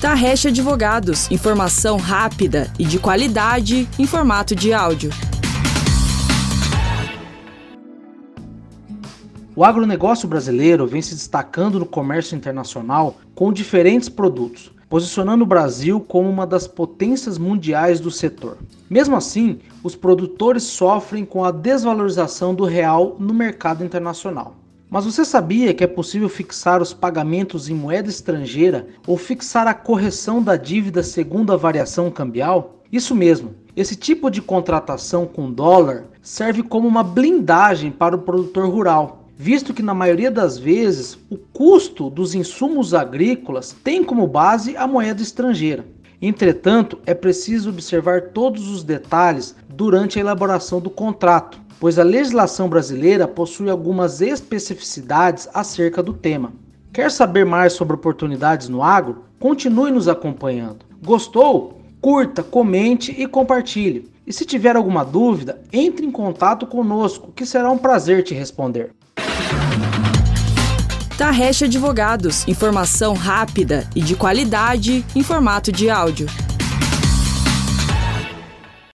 Tarrecha Advogados, informação rápida e de qualidade em formato de áudio. O agronegócio brasileiro vem se destacando no comércio internacional com diferentes produtos, posicionando o Brasil como uma das potências mundiais do setor. Mesmo assim, os produtores sofrem com a desvalorização do real no mercado internacional. Mas você sabia que é possível fixar os pagamentos em moeda estrangeira ou fixar a correção da dívida segundo a variação cambial? Isso mesmo. Esse tipo de contratação com dólar serve como uma blindagem para o produtor rural, visto que na maioria das vezes o custo dos insumos agrícolas tem como base a moeda estrangeira. Entretanto, é preciso observar todos os detalhes durante a elaboração do contrato, pois a legislação brasileira possui algumas especificidades acerca do tema. Quer saber mais sobre oportunidades no agro? Continue nos acompanhando. Gostou? Curta, comente e compartilhe. E se tiver alguma dúvida, entre em contato conosco, que será um prazer te responder. Tarrecha Advogados, informação rápida e de qualidade em formato de áudio.